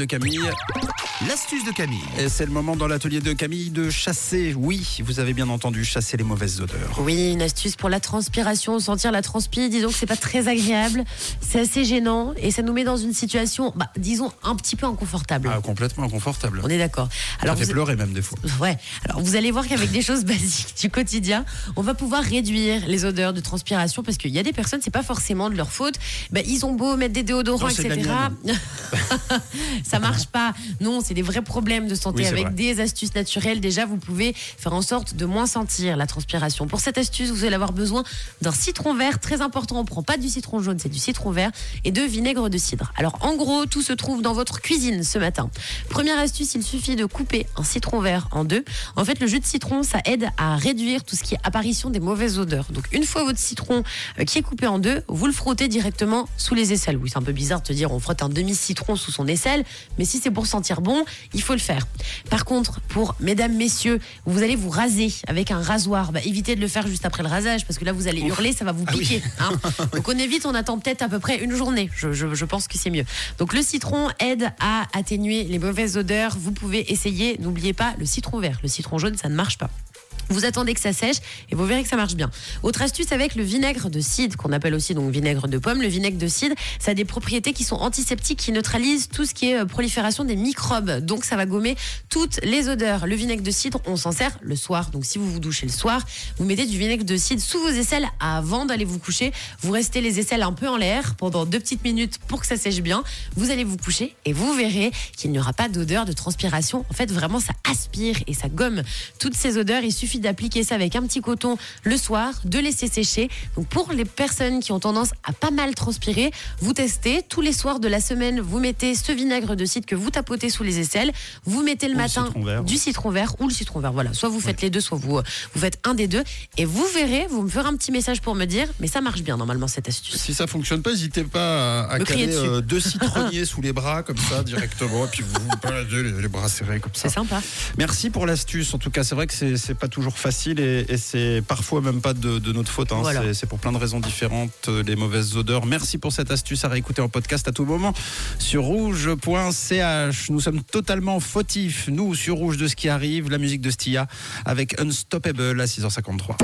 de Camille. L'astuce de Camille. Et c'est le moment dans l'atelier de Camille de chasser, oui, vous avez bien entendu, chasser les mauvaises odeurs. Oui, une astuce pour la transpiration, sentir la transpi, disons que c'est pas très agréable, c'est assez gênant et ça nous met dans une situation, bah, disons, un petit peu inconfortable. Ah, complètement inconfortable. On est d'accord. Alors ça fait vous... pleurer même des fois. Ouais. Alors vous allez voir qu'avec des choses basiques du quotidien, on va pouvoir réduire les odeurs de transpiration parce qu'il y a des personnes, c'est pas forcément de leur faute. Bah, ils ont beau mettre des déodorants, Non, c'est de etc. ça marche pas. Non, c'est des vrais problèmes de santé. Oui, Avec vrai. des astuces naturelles, déjà, vous pouvez faire en sorte de moins sentir la transpiration. Pour cette astuce, vous allez avoir besoin d'un citron vert, très important. On prend pas du citron jaune, c'est du citron vert et de vinaigre de cidre. Alors, en gros, tout se trouve dans votre cuisine ce matin. Première astuce, il suffit de couper un citron vert en deux. En fait, le jus de citron, ça aide à réduire tout ce qui est apparition des mauvaises odeurs. Donc, une fois votre citron euh, qui est coupé en deux, vous le frottez directement sous les aisselles. Oui, c'est un peu bizarre de te dire on frotte un demi-citron sous son aisselle, mais si c'est pour sentir bon, il faut le faire. Par contre, pour mesdames, messieurs, vous allez vous raser avec un rasoir. Bah, évitez de le faire juste après le rasage parce que là, vous allez hurler, ça va vous Ah oui. piquer. hein. Donc, on évite, on attend peut-être à peu près une journée. Je, je- je pense que c'est mieux. Donc, le citron aide à atténuer les mauvaises odeurs. Vous pouvez essayer, n'oubliez pas le citron vert. Le citron jaune, ça ne marche pas. Vous attendez que ça sèche et vous verrez que ça marche bien. Autre astuce avec le vinaigre de cidre, qu'on appelle aussi donc vinaigre de pomme. Le vinaigre de cidre, ça a des propriétés qui sont antiseptiques, qui neutralisent tout ce qui est euh, prolifération des microbes. Donc ça va gommer toutes les odeurs. Le vinaigre de cidre, on s'en sert le soir. Donc si vous vous douchez le soir, vous mettez du vinaigre de cidre sous vos aisselles avant d'aller vous coucher. Vous restez les aisselles un peu en l'air pendant deux petites minutes pour que ça sèche bien. Vous allez vous coucher et vous verrez qu'il n'y aura pas d'odeur de transpiration. En fait, vraiment, ça aspire et ça gomme toutes ces odeurs. Il suffit d'appliquer ça avec un petit coton le soir, de laisser sécher. Donc pour les personnes qui ont tendance à pas mal transpirer, vous testez tous les soirs de la semaine, vous mettez ce vinaigre de cidre que vous tapotez sous les aisselles, vous mettez le Ou le matin citron vert. du citron vert ou le citron vert. Voilà, soit vous faites les deux, soit vous, euh, vous faites un des deux. Et vous verrez, vous me ferez un petit message pour me dire, mais ça marche bien normalement cette astuce. Si ça fonctionne pas, n'hésitez pas à, à caler euh, deux citronniers sous les bras comme ça directement et puis vous vous baladez les, les bras serrés comme ça. C'est sympa. Merci pour l'astuce. En tout cas, c'est vrai que c'est pas toujours facile et, et c'est parfois même pas de, de notre faute. hein. Voilà. C'est- C'est pour plein de raisons différentes, euh, les mauvaises odeurs. Merci pour cette astuce à réécouter en podcast à tout moment sur rouge.ch. Nous sommes totalement fautifs, nous, sur Rouge de ce qui arrive, la musique de Stia avec Unstoppable à 6h53.